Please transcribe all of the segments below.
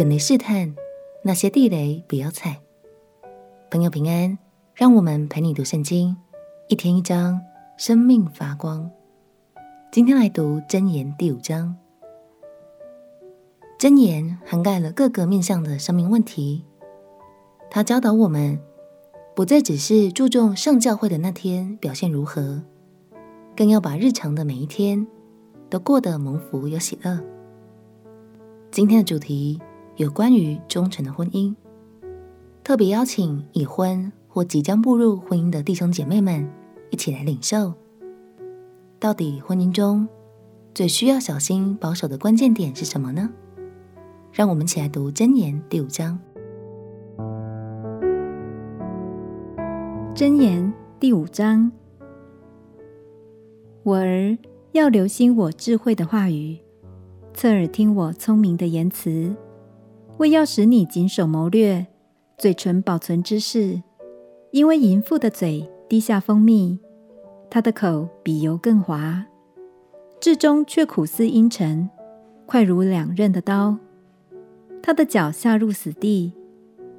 远离试探，那些地雷不要踩。朋友平安，让我们陪你读圣经，一天一章，生命发光。今天来读箴言第五章。箴言涵盖了各个面向的生命问题，它教导我们，不再只是注重上教会的那天表现如何，更要把日常的每一天都过得蒙福有喜乐。今天的主题有关于忠诚的婚姻，特别邀请已婚或即将步入婚姻的弟兄姐妹们一起来领受。到底婚姻中最需要小心保守的关键点是什么呢？让我们一起来读箴言第五章。箴言第五章，我儿要留心我智慧的话语。侧耳听我聪明的言辞，为要使你谨守谋略，嘴唇保存知识。因为淫妇的嘴滴下蜂蜜，她的口比油更滑，至终却苦思阴沉，快如两刃的刀。她的脚下入死地，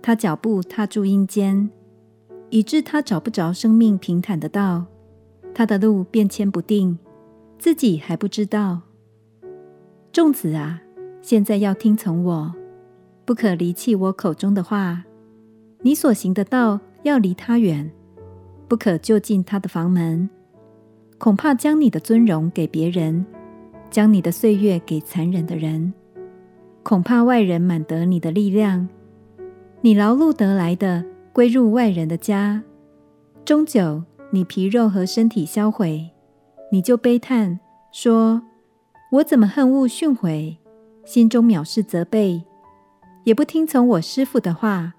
她脚步踏住阴间，以致她找不着生命平坦的道。她的路变迁不定，自己还不知道。众子啊，现在要听从我，不可离弃我口中的话。你所行的道要离他远，不可就近他的房门，恐怕将你的尊荣给别人，将你的岁月给残忍的人。恐怕外人满得你的力量，你劳碌得来的归入外人的家，终久你皮肉和身体销毁，你就悲叹说。我怎么恨恶训诲，心中藐视责备，也不听从我师父的话，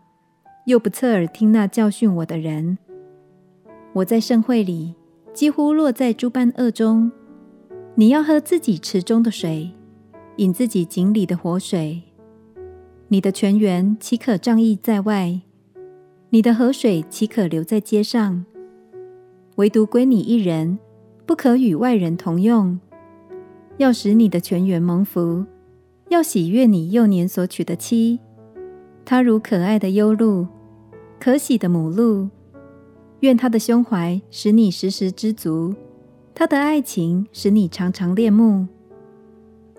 又不侧耳听那教训我的人。我在盛会里几乎落在诸般恶中。你要喝自己池中的水，饮自己井里的活水。你的泉源岂可仗义在外？你的河水岂可流在街上？唯独归你一人，不可与外人同用。要使你的泉源蒙福，要喜悦你幼年所娶的妻。她如可爱的幼鹿，可喜的母鹿。愿她的胸怀使你时时知足，她的爱情使你常常恋慕。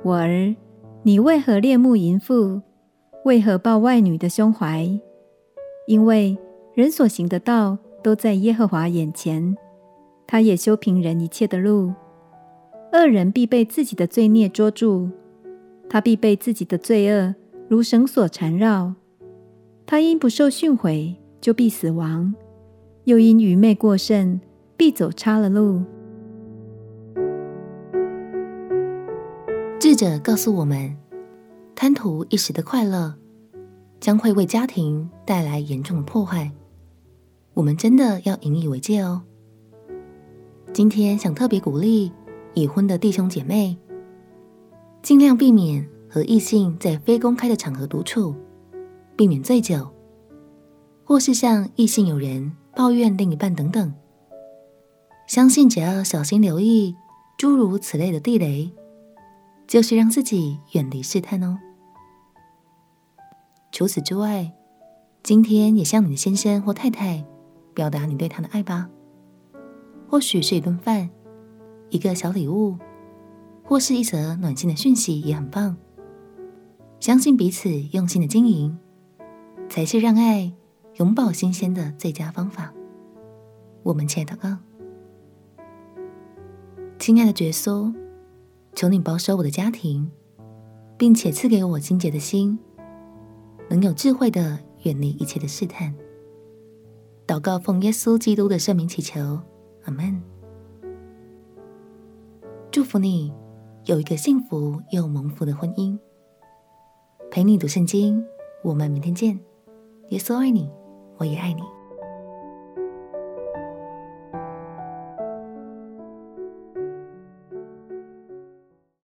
我儿，你为何恋慕淫妇？为何抱外女的胸怀？因为人所行的道都在耶和华眼前，他也修平人一切的路。恶人必被自己的罪孽捉住，他必被自己的罪恶如绳索缠绕。他因不受训诲，就必死亡；又因愚昧过甚，必走差了路。智者告诉我们，贪图一时的快乐，将会为家庭带来严重的破坏。我们真的要引以为戒哦。今天想特别鼓励。已婚的弟兄姐妹，尽量避免和异性在非公开的场合独处，避免醉酒，或是向异性友人抱怨另一半等等。相信只要小心留意诸如此类的地雷，就是让自己远离试探哦。除此之外，今天也向你的先生或太太表达你对他的爱吧，或许是一顿饭。一个小礼物，或是一则暖心的讯息也很棒。相信彼此用心的经营，才是让爱永葆新鲜的最佳方法。我们亲爱的祷告，亲爱的耶稣，求你保守我的家庭，并且赐给我清洁的心，能有智慧的远离一切的试探。祷告奉耶稣基督的圣名祈求，阿门。祝福你有一个幸福又蒙福的婚姻。陪你读圣经，我们明天见。耶稣爱你，我也爱你。